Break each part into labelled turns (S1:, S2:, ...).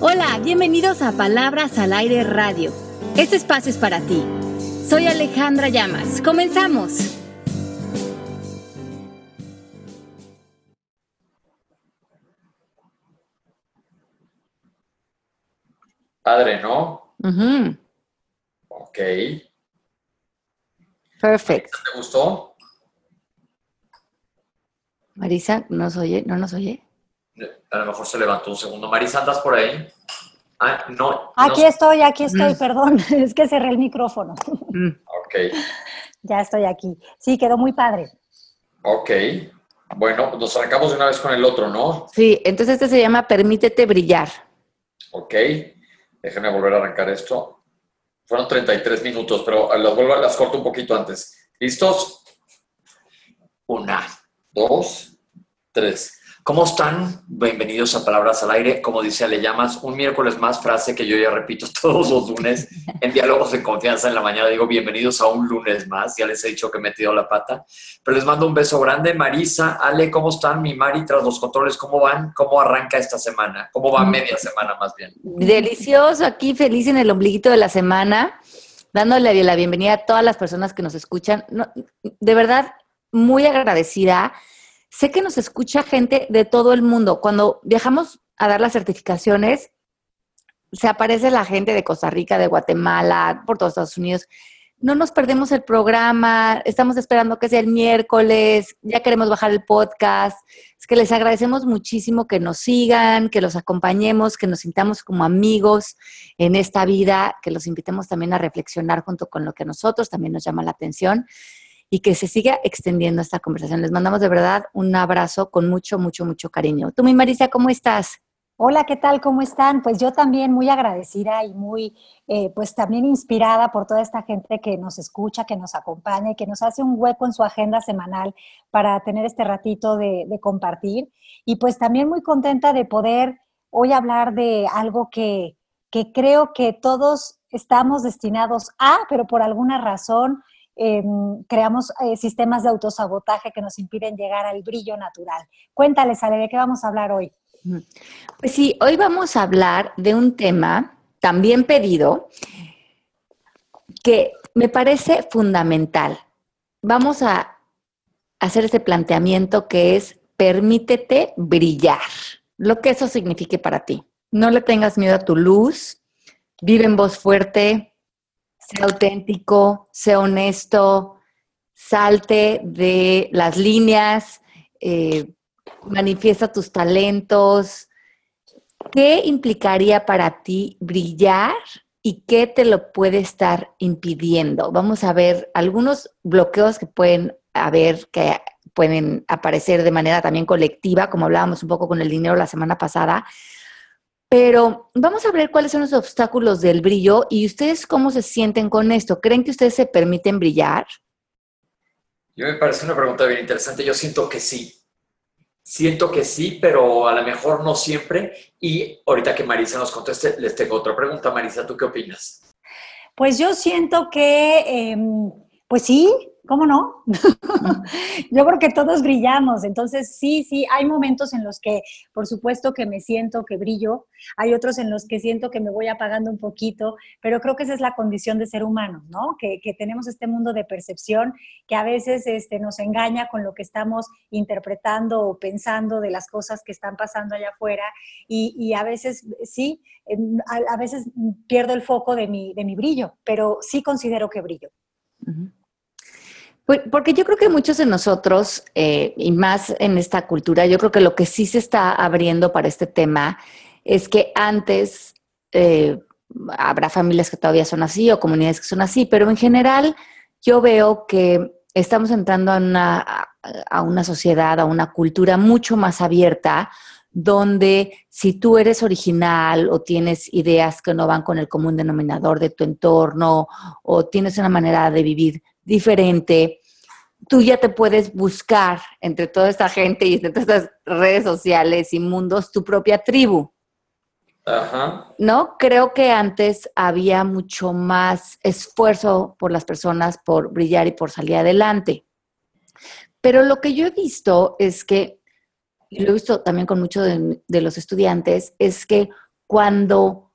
S1: Hola, bienvenidos a Palabras al Aire Radio. Este espacio es para ti. Soy Alejandra Llamas. Comenzamos.
S2: Padre, ¿no?
S1: Ujú,
S2: Ok.
S1: Perfecto.
S2: ¿Te gustó?
S1: Marisa, ¿no nos oye? ¿No nos oye?
S2: A lo mejor se levantó un segundo. Marisa, ¿andas por ahí? Ah, no.
S3: Aquí
S2: no-
S3: estoy, aquí estoy,
S1: Mm.
S3: perdón, es que cerré el micrófono.
S1: Mm,
S2: Ok,
S3: ya estoy aquí. Sí, quedó muy padre.
S2: ok. Bueno, nos arrancamos de una vez con el otro, ¿no?
S1: Sí, entonces este se llama Permítete brillar.
S2: Ok. Déjenme volver a arrancar esto. Fueron 33 minutos, pero las vuelvo, las corto un poquito antes. ¿Listos? Una, dos, tres. ¿Cómo están? Bienvenidos a Palabras al Aire. Como dice Ale Llamas, un miércoles más, frase que yo ya repito todos los lunes en Diálogos de Confianza en la mañana. Digo, bienvenidos a un lunes más. Ya les he dicho que he metido la pata. Pero les mando un beso grande. Marisa, Ale, ¿cómo están? Mi Mari, tras los controles, ¿cómo van? ¿Cómo arranca esta semana? ¿Cómo va media semana más bien?
S1: Delicioso, aquí feliz en el ombliguito de la semana, dándole la bienvenida a todas las personas que nos escuchan. No, de verdad, muy agradecida. Sé que nos escucha gente de todo el mundo. Cuando viajamos a dar las certificaciones, se aparece la gente de Costa Rica, de Guatemala, por todos Estados Unidos. No nos perdemos el programa, estamos esperando que sea el miércoles, ya queremos bajar el podcast. Es que les agradecemos muchísimo que nos sigan, que los acompañemos, que nos sintamos como amigos en esta vida, que los invitemos también a reflexionar junto con lo que a nosotros también nos llama la atención y que se siga extendiendo esta conversación. Les mandamos de verdad un abrazo con mucho, mucho, mucho cariño. Tú, mi Marisa, ¿cómo estás?
S3: Hola, ¿qué tal? ¿Cómo están? Pues yo también muy agradecida y muy, eh, pues también inspirada por toda esta gente que nos escucha, que nos acompaña y que nos hace un hueco en su agenda semanal para tener este ratito de, de compartir. Y pues también muy contenta de poder hoy hablar de algo que, que creo que todos estamos destinados a, pero por alguna razón eh, creamos eh, sistemas de autosabotaje que nos impiden llegar al brillo natural. Cuéntales, Ale, ¿de qué vamos a hablar hoy?
S1: Pues sí, hoy vamos a hablar de un tema también pedido que me parece fundamental. Vamos a hacer ese planteamiento que es permítete brillar, lo que eso signifique para ti. No le tengas miedo a tu luz, vive en voz fuerte, sea auténtico, sea honesto, salte de las líneas, eh, manifiesta tus talentos. ¿Qué implicaría para ti brillar y qué te lo puede estar impidiendo? Vamos a ver algunos bloqueos que pueden haber, que pueden aparecer de manera también colectiva, como hablábamos un poco con el dinero la semana pasada. Pero vamos a ver cuáles son los obstáculos del brillo y ustedes cómo se sienten con esto. ¿Creen que ustedes se permiten brillar?
S2: Yo me parece una pregunta bien interesante. Yo siento que sí. Siento que sí, pero a lo mejor no siempre. Y ahorita que Marisa nos conteste, les tengo otra pregunta. Marisa, ¿tú qué opinas?
S3: Pues yo siento que, eh, pues sí, ¿cómo no? yo creo que todos brillamos, entonces sí, sí, hay momentos en los que, por supuesto que me siento que brillo, hay otros en los que siento que me voy apagando un poquito, pero creo que esa es la condición de ser humano, ¿no? Que, que tenemos este mundo de percepción que a veces este, nos engaña con lo que estamos interpretando o pensando de las cosas que están pasando allá afuera y, y a veces sí, a, a, veces pierdo el foco de mi, de mi brillo, pero sí considero que brillo.
S1: Uh -huh. Porque yo creo que muchos de nosotros, eh, y más en esta cultura, yo creo que lo que sí se está abriendo para este tema es que antes eh, habrá familias que todavía son así o comunidades que son así, pero en general yo veo que estamos entrando a una, a una sociedad, a una cultura mucho más abierta, donde si tú eres original o tienes ideas que no van con el común denominador de tu entorno o tienes una manera de vivir diferente, tú ya te puedes buscar entre toda esta gente y entre todas estas redes sociales y mundos tu propia tribu.
S2: Ajá.
S1: ¿No? Creo que antes había mucho más esfuerzo por las personas por brillar y por salir adelante. Pero lo que yo he visto es que, y lo he visto también con muchos de, de los estudiantes, es que cuando,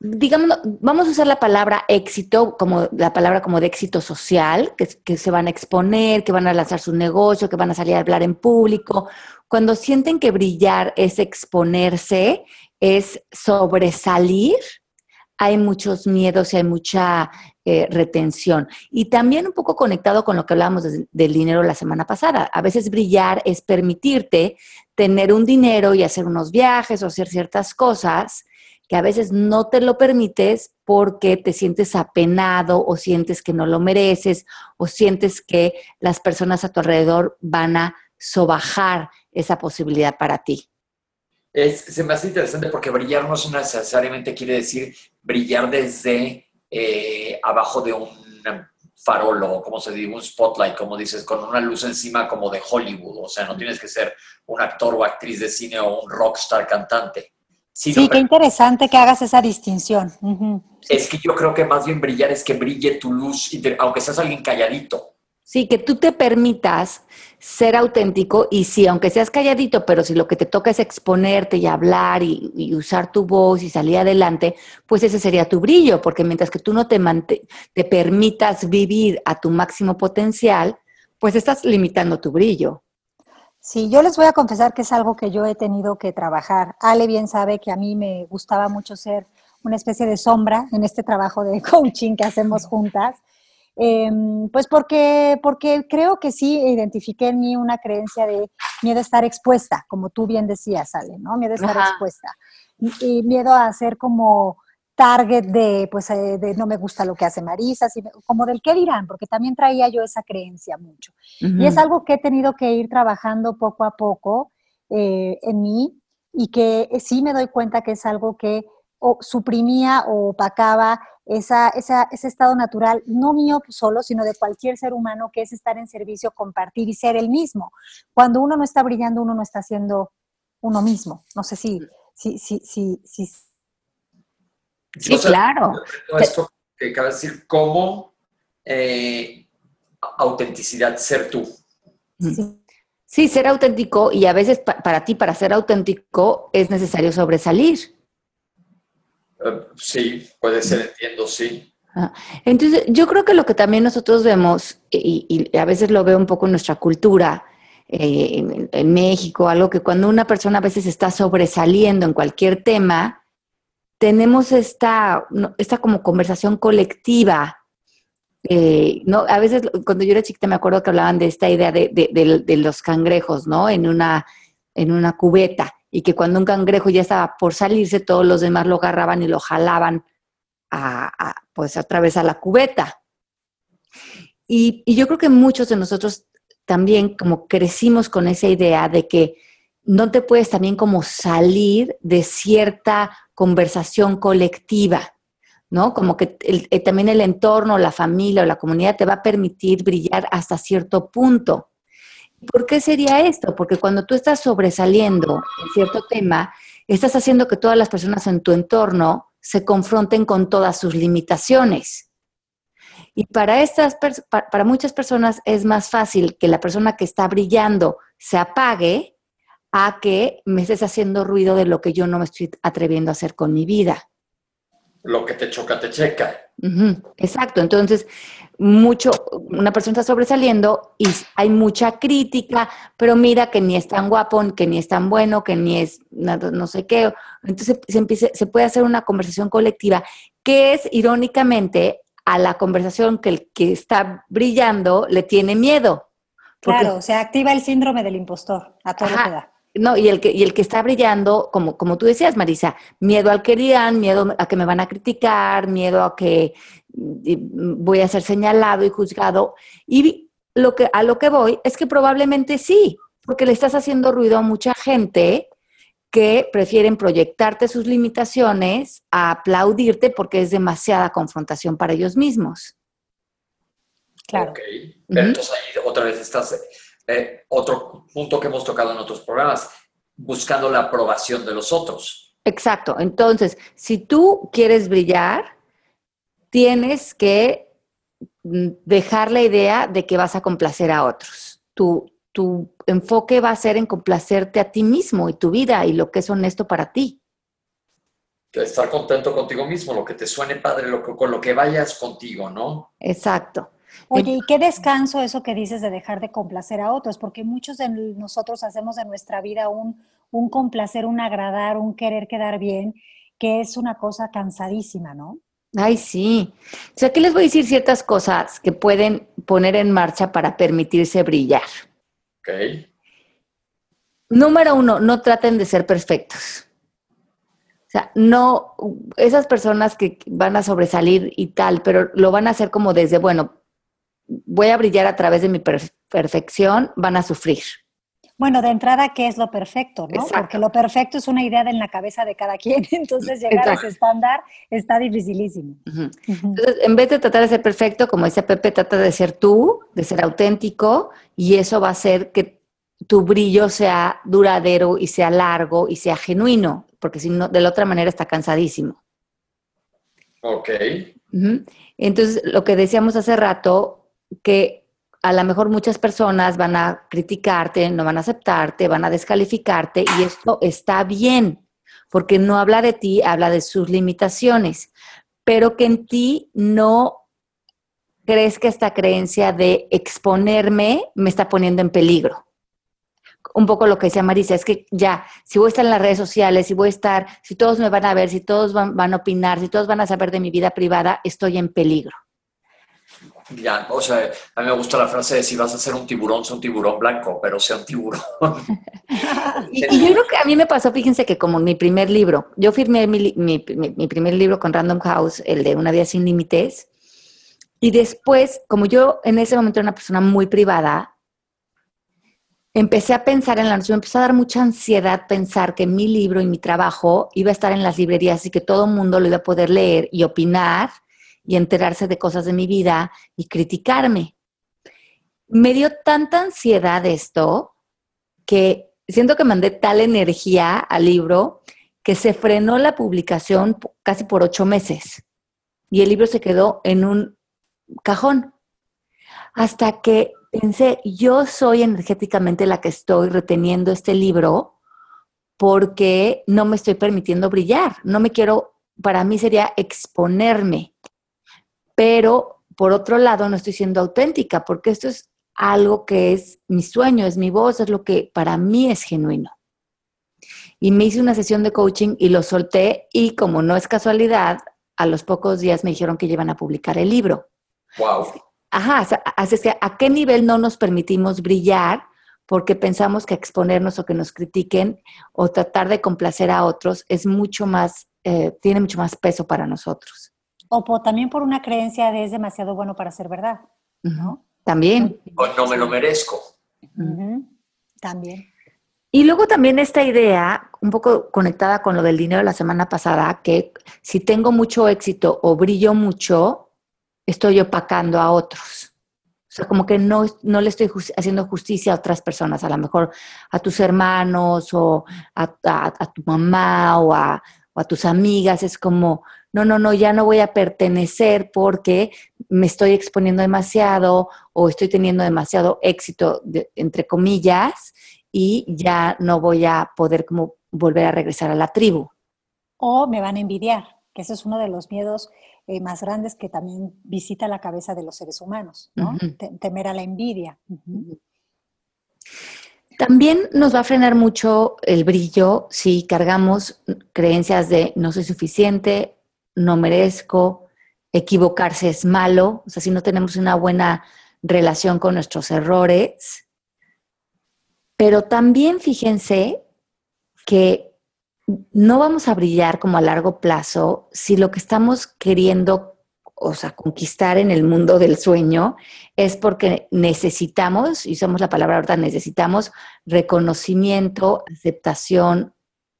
S1: digamos, vamos a usar la palabra éxito, como la palabra como de éxito social, que, se van a exponer, que van a lanzar su negocio, que van a salir a hablar en público. Cuando sienten que brillar es exponerse, es sobresalir, hay muchos miedos y hay mucha eh, retención. Y también un poco conectado con lo que hablábamos del dinero la semana pasada. A veces brillar es permitirte tener un dinero y hacer unos viajes o hacer ciertas cosas que a veces no te lo permites porque te sientes apenado o sientes que no lo mereces o sientes que las personas a tu alrededor van a sobajar esa posibilidad para ti.
S2: Es, se me hace interesante porque brillar no necesariamente quiere decir brillar desde eh, abajo de un farolo, como se dice, un spotlight, como dices, con una luz encima como de Hollywood. O sea, no tienes que ser un actor o actriz de cine o un rockstar cantante.
S3: Sí, qué interesante que hagas esa distinción.
S2: Es que yo creo que más bien brillar es que brille tu luz, aunque seas alguien calladito.
S1: Sí, que tú te permitas ser auténtico y sí, aunque seas calladito, pero si lo que te toca es exponerte y hablar y, usar tu voz y salir adelante, pues ese sería tu brillo, porque mientras que tú no te, te permitas vivir a tu máximo potencial, pues estás limitando tu brillo.
S3: Sí, yo les voy a confesar que es algo que yo he tenido que trabajar. Ale bien sabe que a mí me gustaba mucho ser una especie de sombra en este trabajo de coaching que hacemos juntas. Em, pues porque, porque creo que sí identifiqué en mí una creencia de miedo a estar expuesta, como tú bien decías, Ale, ¿no? Miedo a estar expuesta. Y miedo a ser como target de, pues, eh, de no me gusta lo que hace Marisa, como del qué dirán, porque también traía yo esa creencia mucho. Y es algo que he tenido que ir trabajando poco a poco eh, en mí y que sí me doy cuenta que es algo que suprimía o opacaba esa, ese estado natural, no mío solo, sino de cualquier ser humano, que es estar en servicio, compartir y ser el mismo. Cuando uno no está brillando, uno no está siendo uno mismo. No sé si... si, si, si, si
S1: sí, claro.
S2: Esto que acaba de decir, ¿cómo eh, autenticidad ser tú?
S1: Sí. sí. ser auténtico y a veces para ti, para ser auténtico, es necesario sobresalir.
S2: Eh, sí, puede ser, entiendo, sí.
S1: Entonces, yo creo que lo que también nosotros vemos, y, a veces lo veo un poco en nuestra cultura, eh, en, México, algo que cuando una persona a veces está sobresaliendo en cualquier tema, tenemos esta, esta como conversación colectiva. Eh, no, a veces cuando yo era chiquita me acuerdo que hablaban de esta idea de, de los cangrejos, ¿no? En una, en una cubeta y que cuando un cangrejo ya estaba por salirse, todos los demás lo agarraban y lo jalaban a, pues a través a la cubeta. Y, y, yo creo que muchos de nosotros también como crecimos con esa idea de que no te puedes también como salir de cierta conversación colectiva, ¿no? Como que eh, también el entorno, la familia o la comunidad te va a permitir brillar hasta cierto punto. ¿Por qué sería esto? Porque cuando tú estás sobresaliendo en cierto tema, estás haciendo que todas las personas en tu entorno se confronten con todas sus limitaciones. Y para, estas, para muchas personas es más fácil que la persona que está brillando se apague a que me estés haciendo ruido de lo que yo no me estoy atreviendo a hacer con mi vida.
S2: Lo que te choca, te checa.
S1: Exacto. Entonces, mucho, una persona está sobresaliendo y hay mucha crítica, pero mira que ni es tan guapo, que ni es tan bueno, que ni es nada, no sé qué. Entonces se, se puede hacer una conversación colectiva que es irónicamente a la conversación que el que está brillando le tiene miedo.
S3: claro, se activa el síndrome del impostor a todo lo que da.
S1: No, y el que, y el que está brillando, como, como tú decías, Marisa, miedo al que dirán, miedo a que me van a criticar, miedo a que voy a ser señalado y juzgado. Y lo que, a lo que voy es que probablemente sí, porque le estás haciendo ruido a mucha gente que prefieren proyectarte sus limitaciones a aplaudirte porque es demasiada confrontación para ellos mismos.
S2: Claro. Ok, pero entonces ahí otra vez estás, eh, otro punto que hemos tocado en otros programas, buscando la aprobación de los otros.
S1: Exacto, entonces, si tú quieres brillar, tienes que mm, dejar la idea de que vas a complacer a otros. Tu, tu enfoque va a ser en complacerte a ti mismo y tu vida y lo que es honesto para ti.
S2: Estar contento contigo mismo, lo que te suene padre, lo que, con lo que vayas contigo, ¿no?
S1: Exacto.
S3: Oye, ¿y qué descanso eso que dices de dejar de complacer a otros? Porque muchos de nosotros hacemos de nuestra vida un, un complacer, un agradar, un querer quedar bien, que es una cosa cansadísima, ¿no?
S1: Ay, sí. O sea, aquí les voy a decir ciertas cosas que pueden poner en marcha para permitirse brillar.
S2: Ok.
S1: Número uno, no traten de ser perfectos. O sea, no, esas personas que van a sobresalir y tal, pero lo van a hacer como desde, bueno, voy a brillar a través de mi perfección, van a sufrir.
S3: Bueno, de entrada, ¿qué es lo perfecto? ¿no? Porque lo perfecto es una idea en la cabeza de cada quien, entonces llegar a ese estándar está dificilísimo.
S1: Entonces, en vez de tratar de ser perfecto, como dice Pepe, trata de ser tú, de ser auténtico, y eso va a hacer que tu brillo sea duradero y sea largo y sea genuino, porque si no, de la otra manera está cansadísimo.
S2: Ok.
S1: Entonces, lo que decíamos hace rato, que a lo mejor muchas personas van a criticarte, no van a aceptarte, van a descalificarte y esto está bien, porque no habla de ti, habla de sus limitaciones, pero que en ti no que esta creencia de exponerme me está poniendo en peligro. Un poco lo que decía Marisa, es que ya, si voy a estar en las redes sociales, si voy a estar, si todos me van a ver, si todos van, van a opinar, si todos van a saber de mi vida privada, estoy en peligro.
S2: Ya, o sea, a mí me gusta la frase de si vas a ser un tiburón, sea un tiburón blanco, pero sea un tiburón.
S1: y, yo creo que a mí me pasó, fíjense que como mi primer libro, yo firmé mi, mi, primer libro con Random House, el de Una vida sin límites, y después, como yo en ese momento era una persona muy privada, empecé a pensar en la noche, me empezó a dar mucha ansiedad pensar que mi libro y mi trabajo iba a estar en las librerías y que todo el mundo lo iba a poder leer y opinar y enterarse de cosas de mi vida y criticarme. Me dio tanta ansiedad esto que siento que mandé tal energía al libro que se frenó la publicación casi por ocho meses y el libro se quedó en un cajón. Hasta que pensé, yo soy energéticamente la que estoy reteniendo este libro porque no me estoy permitiendo brillar. No me quiero, para mí sería exponerme pero por otro lado no estoy siendo auténtica porque esto es algo que es mi sueño, es mi voz, es lo que para mí es genuino. Y me hice una sesión de coaching y lo solté y como no es casualidad, a los pocos días me dijeron que iban a publicar el libro.
S2: Wow.
S1: Ajá, así es que a qué nivel no nos permitimos brillar porque pensamos que exponernos o que nos critiquen o tratar de complacer a otros es mucho más, eh, tiene mucho más peso para nosotros.
S3: O también por una creencia de es demasiado bueno para ser verdad, ¿no?
S1: También.
S2: O no me lo merezco.
S3: También.
S1: Y luego también esta idea, un poco conectada con lo del dinero la semana pasada, que si tengo mucho éxito o brillo mucho, estoy opacando a otros. O sea, como que no, no le estoy haciendo justicia a otras personas, a lo mejor a tus hermanos o a, tu mamá o a, o a tus amigas. Es como, no, no, no, ya no voy a pertenecer porque me estoy exponiendo demasiado o estoy teniendo demasiado éxito, entre comillas, y ya no voy a poder como volver a regresar a la tribu.
S3: O me van a envidiar, que ese es uno de los miedos eh, más grandes que también visita la cabeza de los seres humanos, ¿no? Temer a la envidia.
S1: También nos va a frenar mucho el brillo si cargamos creencias de no soy suficiente, no merezco, equivocarse es malo, o sea, si no tenemos una buena relación con nuestros errores. Pero también fíjense que no vamos a brillar como a largo plazo si lo que estamos queriendo, o sea, conquistar en el mundo del sueño es porque necesitamos, y usamos la palabra ahorita, necesitamos reconocimiento, aceptación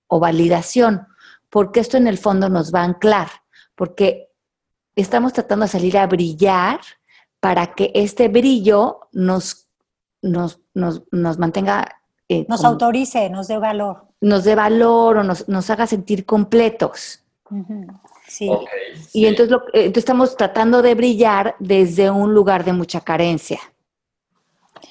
S1: o validación, porque esto en el fondo nos va a anclar porque estamos tratando de salir a brillar para que este brillo nos, nos,
S3: mantenga... Eh, nos autorice, nos dé valor.
S1: Nos dé valor o nos, haga sentir completos.
S3: Sí.
S1: y Entonces, eh, entonces estamos tratando de brillar desde un lugar de mucha carencia.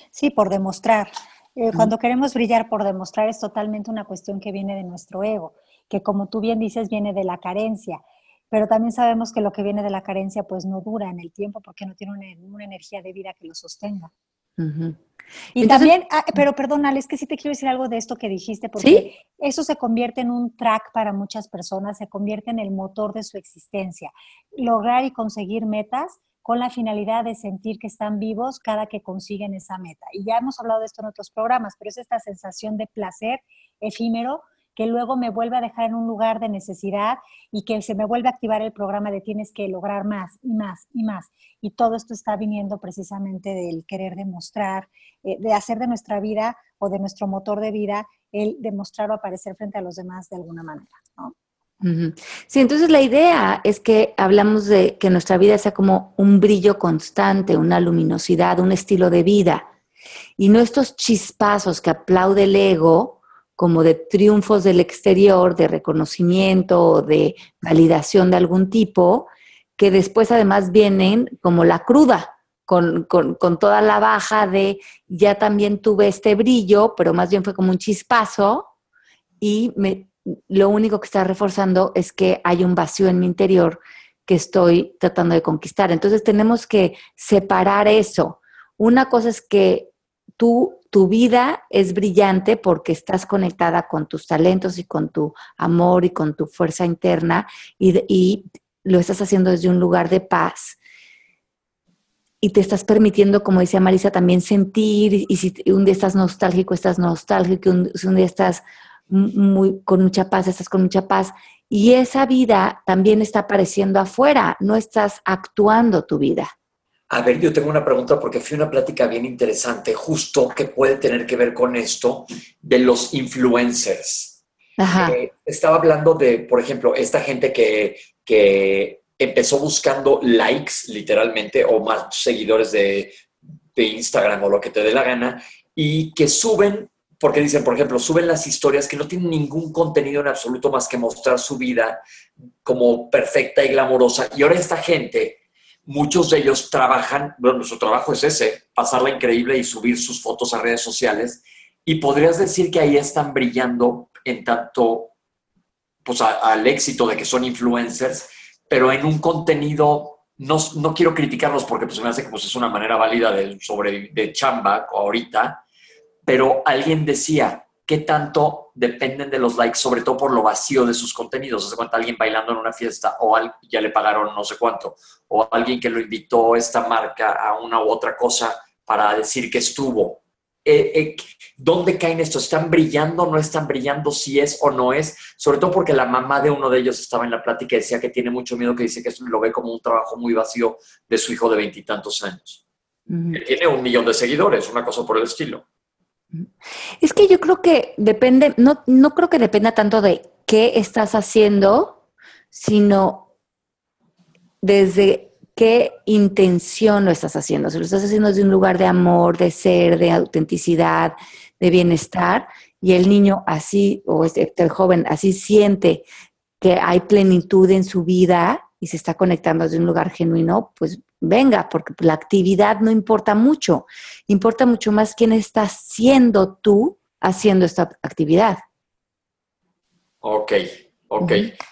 S3: Sí, por demostrar. Eh, cuando queremos brillar por demostrar es totalmente una cuestión que viene de nuestro ego, que como tú bien dices viene de la carencia, pero también sabemos que lo que viene de la carencia pues no dura en el tiempo porque no tiene una, energía de vida que lo sostenga. Y también, ah, pero perdón, es que sí te quiero decir algo de esto que dijiste, porque eso se convierte en un track para muchas personas, se convierte en el motor de su existencia. Lograr y conseguir metas con la finalidad de sentir que están vivos cada que consiguen esa meta. Y ya hemos hablado de esto en otros programas, pero es esta sensación de placer efímero que luego me vuelve a dejar en un lugar de necesidad y que se me vuelve a activar el programa de tienes que lograr más y más y más. Y todo esto está viniendo precisamente del querer demostrar, eh, de hacer de nuestra vida o de nuestro motor de vida el demostrar o aparecer frente a los demás de alguna manera.
S1: Sí, entonces la idea es que hablamos de que nuestra vida sea como un brillo constante, una luminosidad, un estilo de vida, y no estos chispazos que aplaude el ego, como de triunfos del exterior, de reconocimiento o de validación de algún tipo, que después además vienen como la cruda, con, toda la baja de ya también tuve este brillo, pero más bien fue como un chispazo y lo único que está reforzando es que hay un vacío en mi interior que estoy tratando de conquistar. Entonces tenemos que separar eso. Una cosa es que tú tu vida es brillante porque estás conectada con tus talentos y con tu amor y con tu fuerza interna y, lo estás haciendo desde un lugar de paz. Y te estás permitiendo, como decía Marisa, también sentir, y si un día estás nostálgico, estás nostálgico, si un día estás muy, con mucha paz, estás con mucha paz. Y esa vida también está apareciendo afuera, no estás actuando tu vida.
S2: A ver, yo tengo una pregunta porque fui una plática bien interesante, justo que puede tener que ver con esto de los influencers. Eh, estaba hablando de, por ejemplo, esta gente que, que empezó buscando likes, literalmente, o más seguidores de, de Instagram o lo que te dé la gana, y que suben, porque dicen, por ejemplo, suben las historias que no tienen ningún contenido en absoluto más que mostrar su vida como perfecta y glamorosa. Y ahora esta gente muchos de ellos trabajan, bueno, su trabajo es ese, pasarla increíble y subir sus fotos a redes sociales. Y podrías decir que ahí están brillando en tanto, pues al éxito de que son influencers, pero en un contenido, no, no quiero criticarlos porque pues me hace que pues, es una manera válida de, sobre, de chamba ahorita, pero alguien decía, qué tanto dependen de los likes, sobre todo por lo vacío de sus contenidos. ¿Se cuenta alguien bailando en una fiesta o ya le pagaron no sé cuánto? O alguien que lo invitó esta marca a una u otra cosa para decir que estuvo. Eh, eh, ¿Dónde caen estos? ¿Están brillando? ¿No están brillando? ¿Si es o no es? Sobre todo porque la mamá de uno de ellos estaba en la plática y decía que tiene mucho miedo, que dice que esto lo ve como un trabajo muy vacío de su hijo de veintitantos años. tiene un millón de seguidores, una cosa por el estilo.
S1: Es que yo creo que depende, no, no creo que dependa tanto de qué estás haciendo, sino desde qué intención lo estás haciendo. Si lo estás haciendo desde un lugar de amor, de ser, de autenticidad, de bienestar, y el niño así, o este, el joven así siente que hay plenitud en su vida y se está conectando desde un lugar genuino, pues venga, porque la actividad no importa mucho, importa mucho más quién estás siendo tú haciendo esta actividad.
S2: Ok, ok.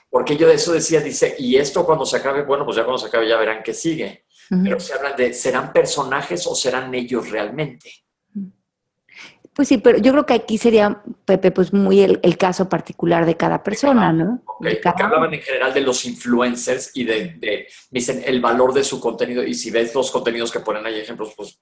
S2: Porque yo de eso decía, dice, y esto cuando se acabe, bueno, pues ya cuando se acabe ya verán qué sigue. Pero se hablan de, ¿serán personajes o serán ellos realmente?
S1: Pues sí, pero yo creo que aquí sería, Pepe, pues muy el, caso particular de cada persona, ¿no?
S2: Ok, porque hablaban en general de los influencers y de, dicen, el valor de su contenido. Y si ves los contenidos que ponen ahí ejemplos, pues,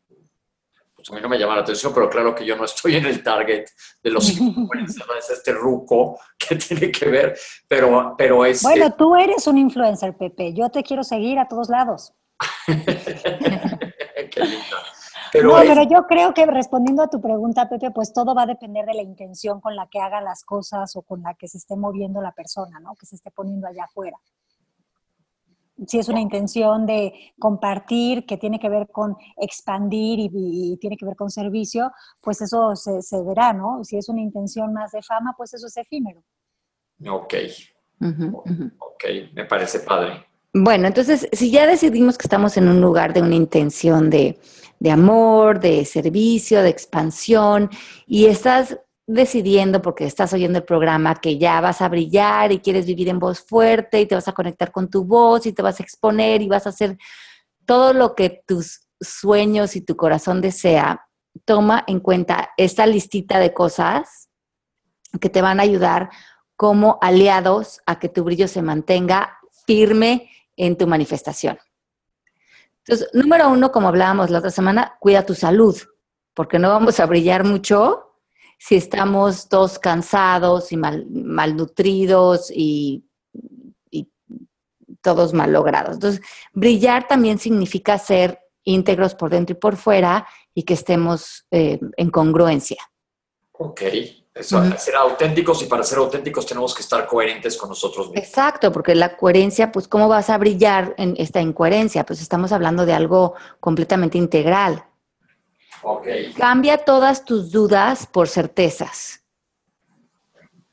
S2: pues, a mí no me llama la atención, pero claro que yo no estoy en el target de los influencers, es este ruco que tiene que ver, pero, pero es...
S3: Bueno, tú eres un influencer, Pepe. Yo te quiero seguir a todos lados.
S2: Qué lindo
S3: no, pero yo creo que respondiendo a tu pregunta, Pepe, pues todo va a depender de la intención con la que haga las cosas o con la que se esté moviendo la persona, ¿no? Que se esté poniendo allá afuera. Si es una intención de compartir, que tiene que ver con expandir y, tiene que ver con servicio, pues eso se, verá, ¿no? Si es una intención más de fama, pues eso es efímero.
S2: Ok. Ok, me parece padre.
S1: Bueno, entonces, si ya decidimos que estamos en un lugar de una intención de, de amor, de servicio, de expansión, y estás decidiendo, porque estás oyendo el programa, que ya vas a brillar y quieres vivir en voz fuerte y te vas a conectar con tu voz y te vas a exponer y vas a hacer todo lo que tus sueños y tu corazón desea, toma en cuenta esta listita de cosas que te van a ayudar como aliados a que tu brillo se mantenga firme en tu manifestación. Entonces, número uno, como hablábamos la otra semana, cuida tu salud, porque no vamos a brillar mucho si estamos todos cansados y mal, malnutridos y, y todos mal logrados. Entonces, brillar también significa ser íntegros por dentro y por fuera y que estemos eh, en congruencia.
S2: Ok, eso, ser auténticos y para ser auténticos tenemos que estar coherentes con nosotros mismos.
S1: Exacto, porque la coherencia, pues, ¿cómo vas a brillar en esta incoherencia? Pues estamos hablando de algo completamente integral. Cambia todas tus dudas por certezas.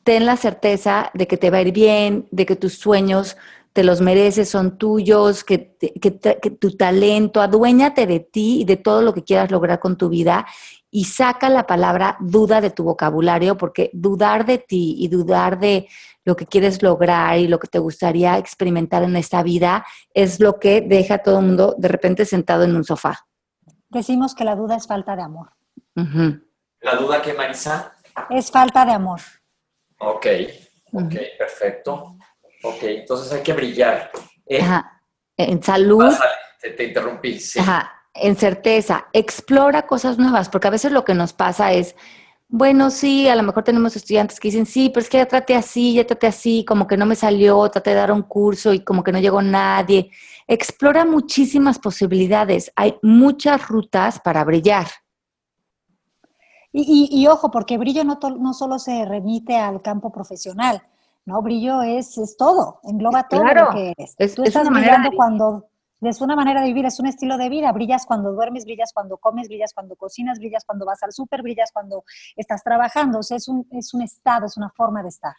S1: Ten la certeza de que te va a ir bien, de que tus sueños te los mereces, son tuyos, que, tu talento, aduéñate de ti y de todo lo que quieras lograr con tu vida y saca la palabra duda de tu vocabulario, porque dudar de ti y dudar de lo que quieres lograr y lo que te gustaría experimentar en esta vida es lo que deja a todo el mundo de repente sentado en un sofá.
S3: Decimos que la duda es falta de amor.
S2: ¿La duda qué, Marisa?
S3: Es falta de amor.
S2: Ok, ok, perfecto. Ok, entonces hay que brillar.
S1: Eh, en salud.
S2: te, interrumpí.
S1: Ajá. En certeza, explora cosas nuevas, porque a veces lo que nos pasa es, bueno, sí, a lo mejor tenemos estudiantes que dicen, sí, pero es que ya traté así, ya traté así, como que no me salió, traté de dar un curso y como que no llegó nadie. Explora muchísimas posibilidades. Hay muchas rutas para brillar.
S3: Y, ojo, porque brillo no, no, solo se remite al campo profesional, ¿no? Brillo es, es todo, engloba todo lo que eres. Es, Tú estás brillando cuando es una manera de vivir, es un estilo de vida. Brillas cuando duermes, brillas cuando comes, brillas cuando cocinas, brillas cuando vas al súper, brillas cuando estás trabajando. O sea, es un, es un estado, es una forma de estar.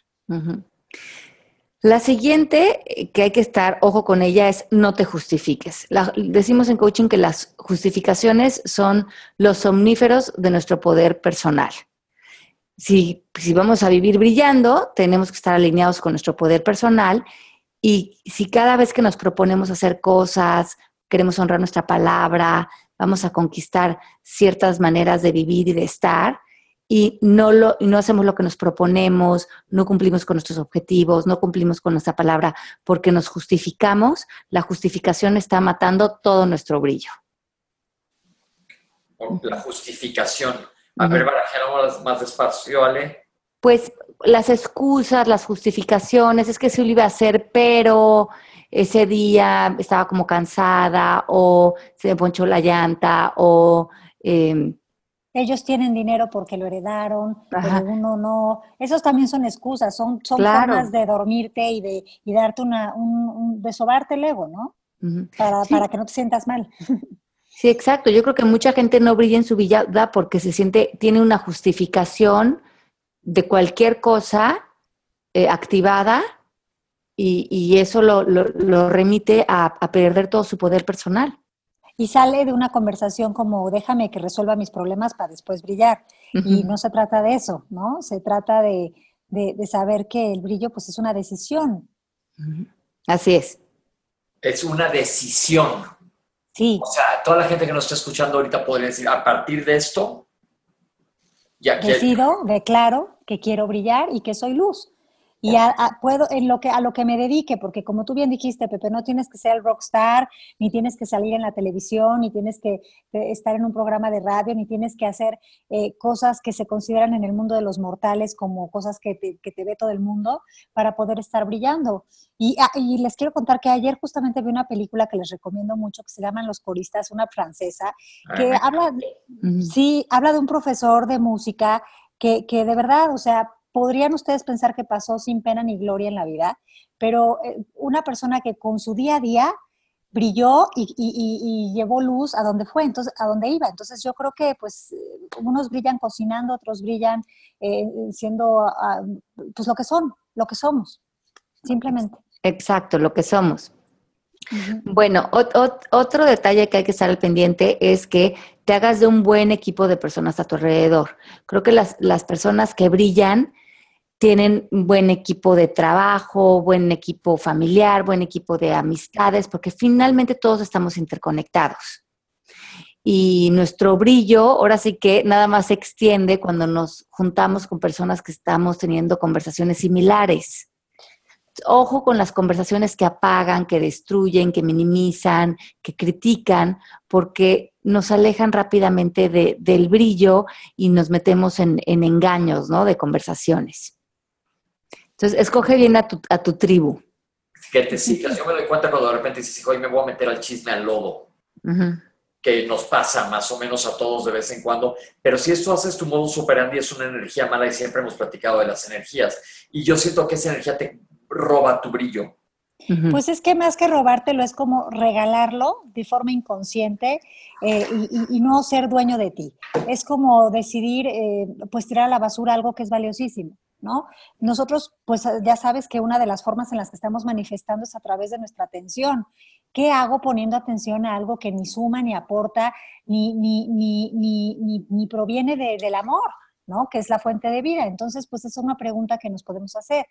S1: La siguiente eh, que hay que estar, ojo con ella, es no te justifiques. decimos en coaching que las justificaciones son los somníferos de nuestro poder personal. Si, si vamos a vivir brillando, tenemos que estar alineados con nuestro poder personal y si cada vez que nos proponemos hacer cosas, queremos honrar nuestra palabra, vamos a conquistar ciertas maneras de vivir y de estar, y no, lo, no hacemos lo que nos proponemos, no cumplimos con nuestros objetivos, no cumplimos con nuestra palabra porque nos justificamos, la justificación está matando todo nuestro brillo.
S2: La justificación. A ver, barajemos más despacio, ¿vale?
S1: Pues las excusas, las justificaciones, es que sí lo iba a hacer, pero ese día estaba como cansada o se me ponchó la llanta o...
S3: Em, ellos tienen dinero porque lo heredaron, pero uno no. Esos también son excusas, son, son formas de dormirte y de y darte una, un, de sobarte el ego, ¿no? para, para que no te sientas mal.
S1: Sí, exacto. Yo creo que mucha gente no brilla en su vida porque se siente, tiene una justificación de cualquier cosa eh, activada y, eso lo, remite a, perder todo su poder personal.
S3: Y sale de una conversación como déjame que resuelva mis problemas para después brillar. Y no se trata de eso, ¿no? Se trata de, saber que el brillo pues es una decisión.
S1: Así es.
S2: Es una decisión.
S3: Sí.
S2: O sea, toda la gente que nos está escuchando ahorita podría decir, a partir de esto,
S3: ya Decido, declaro que quiero brillar y que soy luz. Y a, puedo en lo que a lo que me dedique, porque como tú bien dijiste, Pepe, no tienes que ser el rockstar, ni tienes que salir en la televisión, ni tienes que estar en un programa de radio, ni tienes que hacer eh, cosas que se consideran en el mundo de los mortales como cosas que te, que te ve todo el mundo para poder estar brillando. Y, ah, y, les quiero contar que ayer justamente vi una película que les recomiendo mucho que se llama Los Coristas, una francesa, que habla, sí, habla de un profesor de música que, que de verdad, o sea, podrían ustedes pensar que pasó sin pena ni gloria en la vida, pero eh, una persona que con su día a día brilló y, llevó luz a donde fue, entonces a donde iba. Entonces yo creo que pues unos brillan cocinando, otros brillan eh, siendo ah, pues lo que son, lo que somos, simplemente.
S1: Exacto, lo que somos. Bueno, otro detalle que hay que estar al pendiente es que te hagas de un buen equipo de personas a tu alrededor. Creo que las, las personas que brillan tienen buen equipo de trabajo, buen equipo familiar, buen equipo de amistades, porque finalmente todos estamos interconectados. Y nuestro brillo ahora sí que nada más se extiende cuando nos juntamos con personas que estamos teniendo conversaciones similares. Ojo con las conversaciones que apagan, que destruyen, que minimizan, que critican, porque nos alejan rápidamente del brillo y nos metemos en, engaños, ¿no? De conversaciones. Entonces, escoge bien a tu, a tu tribu.
S2: Que te sigas. Yo me doy cuenta cuando de repente dices, hoy me voy a meter al chisme al lodo. Que nos pasa más o menos a todos de vez en cuando. Pero si esto haces tu modo superandi, es una energía mala y siempre hemos platicado de las energías. Y yo siento que esa energía te roba tu brillo.
S3: Pues es que más que robártelo es como regalarlo de forma inconsciente eh, y, no ser dueño de ti. Es como decidir, eh, pues tirar a la basura algo que es valiosísimo. ¿no? Nosotros, pues ya sabes que una de las formas en las que estamos manifestando es a través de nuestra atención. ¿Qué hago poniendo atención a algo que ni suma, ni aporta, ni, ni, ni, ni proviene del amor? ¿No? Que es la fuente de vida. Entonces, pues es una pregunta que nos podemos hacer.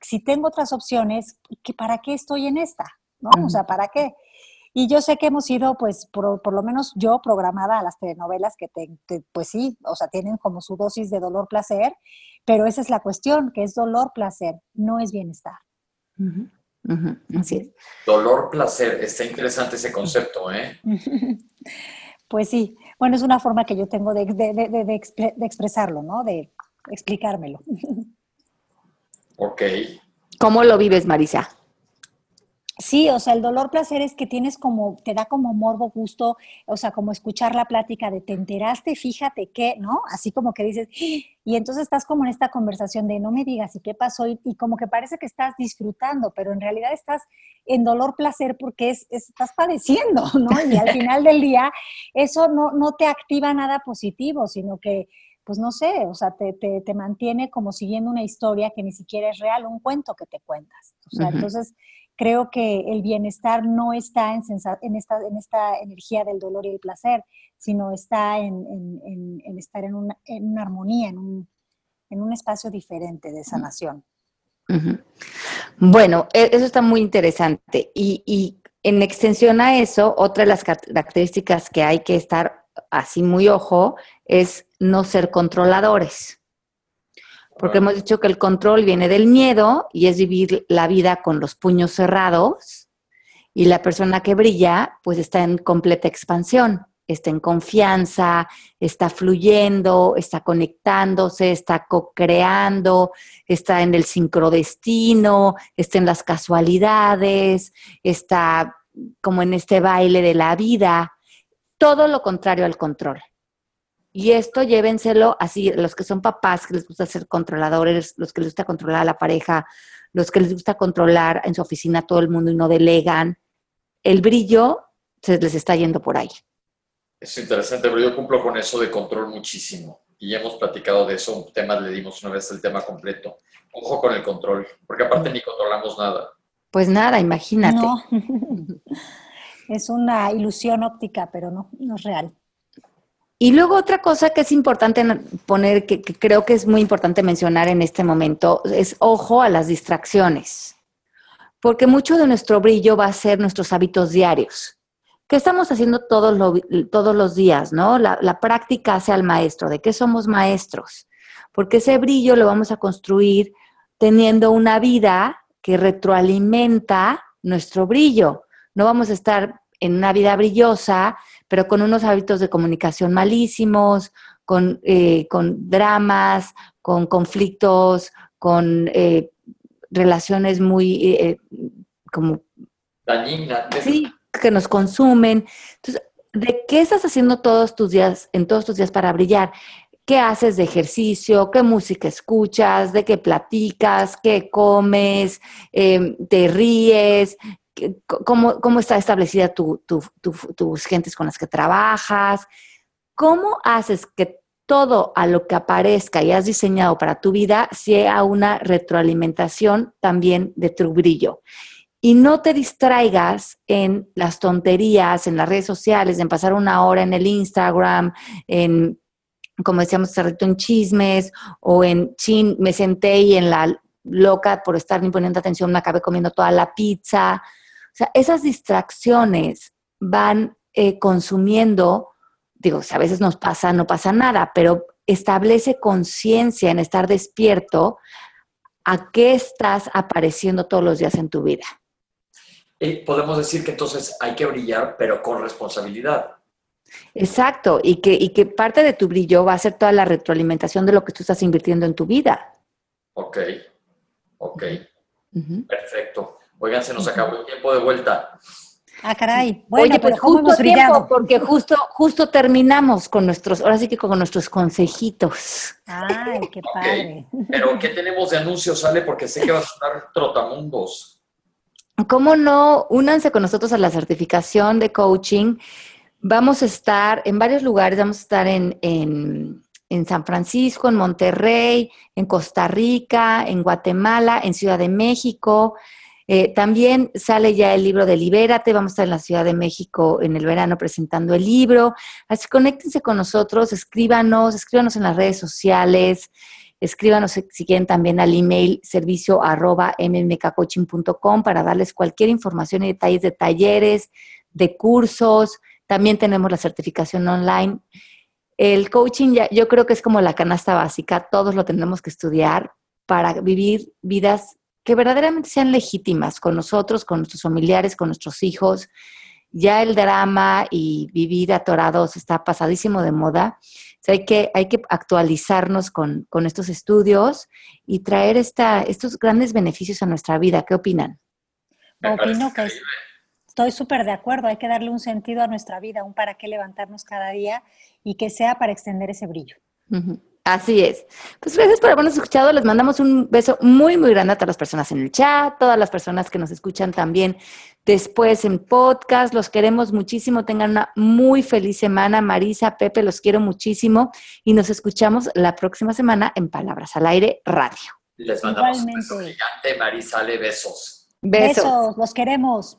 S3: Si tengo otras opciones, ¿para qué estoy en esta? ¿No? O sea, ¿para qué? Y yo sé que hemos sido, pues, por, lo menos yo programada a las telenovelas que, pues sí, o sea, tienen como su dosis de dolor-placer, pero esa es la cuestión, que es dolor-placer, no es bienestar.
S1: Así es.
S2: Dolor-placer, está interesante ese concepto, ¿eh?
S3: pues sí, bueno, es una forma que yo tengo de, de expresarlo, ¿no? De explicármelo.
S2: Ok.
S1: ¿Cómo lo vives, Marisa?
S3: Sí, o sea, el dolor placer es que tienes como, te da como morbo gusto, o sea, como escuchar la plática de te enteraste, fíjate qué, ¿no? Así como que dices, y entonces estás como en esta conversación de no me digas y qué pasó, y, como que parece que estás disfrutando, pero en realidad estás en dolor placer porque es, estás padeciendo, ¿no? Y al final del día, eso no, no te activa nada positivo, sino que pues no sé, o sea, te, te, mantiene como siguiendo una historia que ni siquiera es real, un cuento que te cuentas. O sea, entonces creo que el bienestar no está en, en, esta, en esta energía del dolor y el placer, sino está en, en, estar en una, una armonía, en un, un, espacio diferente de sanación.
S1: Bueno, e, eso está muy interesante. Y, y en extensión a eso, otra de las características que hay que estar así muy ojo es no ser controladores. Porque hemos dicho que el control viene del miedo y es vivir la vida con los puños cerrados y la persona que brilla pues está en completa expansión, está en confianza, está fluyendo, está conectándose, está co-creando, está en el sincrodestino, está en las casualidades, está como en este baile de la vida, todo lo contrario al control. Y esto llévenselo así, los que son papás, que les gusta ser controladores, los que les gusta controlar a la pareja, los que les gusta controlar en su oficina a todo el mundo y no delegan, el brillo se les está yendo por ahí.
S2: Es interesante, pero yo cumplo con eso de control muchísimo. Y ya hemos platicado de eso, un tema, le dimos una vez el tema completo. Ojo con el control, porque aparte ni controlamos nada.
S1: Pues nada, imagínate.
S3: es una ilusión óptica, pero no, no es real.
S1: Y luego otra cosa que es importante poner, que, creo que es muy importante mencionar en este momento, es ojo a las distracciones, porque mucho de nuestro brillo va a ser nuestros hábitos diarios. ¿Qué estamos haciendo todos, todos los días? ¿no? La, la práctica hace al maestro. ¿De qué somos maestros? Porque ese brillo lo vamos a construir teniendo una vida que retroalimenta nuestro brillo. No vamos a estar en una vida brillosa pero con unos hábitos de comunicación malísimos, con, eh, con dramas, con conflictos, con eh, relaciones muy eh, como...
S2: Dañinas.
S1: Sí, que nos consumen. Entonces, ¿de qué estás haciendo todos tus días, en todos tus días para brillar? ¿Qué haces de ejercicio? ¿Qué música escuchas? ¿De qué platicas? ¿Qué comes? ¿Te ríes? Cómo, cómo está establecida tu, tus gentes con las que trabajas, cómo haces que todo a lo que aparezca y has diseñado para tu vida sea una retroalimentación también de tu brillo. y no te distraigas en las tonterías, en las redes sociales, en pasar una hora en el Instagram, en, como decíamos hace rato, en chismes o en chin, me senté y en la loca por estar ni poniendo atención me acabé comiendo toda la pizza. O sea, esas distracciones van eh, consumiendo, digo, si a veces nos pasa, no pasa nada, pero establece conciencia en estar despierto a qué estás apareciendo todos los días en tu vida
S2: podemos decir que entonces hay que brillar, pero con responsabilidad.
S1: Exacto, y que, y que parte de tu brillo va a ser toda la retroalimentación de lo que tú estás invirtiendo en tu vida.
S2: Ok, ok, perfecto. Oigan, se nos acabó el tiempo de vuelta.
S3: Ah, caray. Bueno,
S1: Oye, pues ¿cómo hemos brillado? porque justo, justo terminamos con nuestros, ahora sí que con nuestros consejitos.
S3: Ay, qué padre.
S2: Pero, ¿qué tenemos de anuncios, Sale? Porque sé que va a estar trotamundos.
S1: ¿Cómo no? Únanse con nosotros a la certificación de coaching. Vamos a estar en varios lugares, vamos a estar en, en, San Francisco, en Monterrey, en Costa Rica, en Guatemala, en Ciudad de México. Eh, también sale ya el libro de Libérate, vamos a estar en la Ciudad de México en el verano presentando el libro. Así conéctense con nosotros, escríbanos, escríbanos en las redes sociales. Escríbanos si quieren también al email servicio arroba mmkcoaching.com para darles cualquier información y detalles de talleres, de cursos. También tenemos la certificación online. El coaching ya, yo creo que es como la canasta básica, todos lo tenemos que estudiar para vivir vidas que verdaderamente sean legítimas con nosotros, con nuestros familiares, con nuestros hijos. Ya el drama y vivir atorados está pasadísimo de moda hay, que, hay que actualizarnos con, estos estudios y traer esta, estos grandes beneficios a nuestra vida. ¿Qué opinan?
S3: Opino que estoy súper de acuerdo. Hay que darle un sentido a nuestra vida, un para qué levantarnos cada día y que sea para extender ese brillo.
S1: Así es. Pues gracias por habernos escuchado. Les mandamos un beso muy, muy grande a todas las personas en el chat, todas las personas que nos escuchan también después en podcast. Los queremos muchísimo. Tengan una muy feliz semana. Marisa, Pepe, los quiero muchísimo. Y nos escuchamos la próxima semana en Palabras al Aire Radio.
S2: Les mandamos un beso gigante, Marisa. Le besos.
S3: Besos. Besos. Los queremos.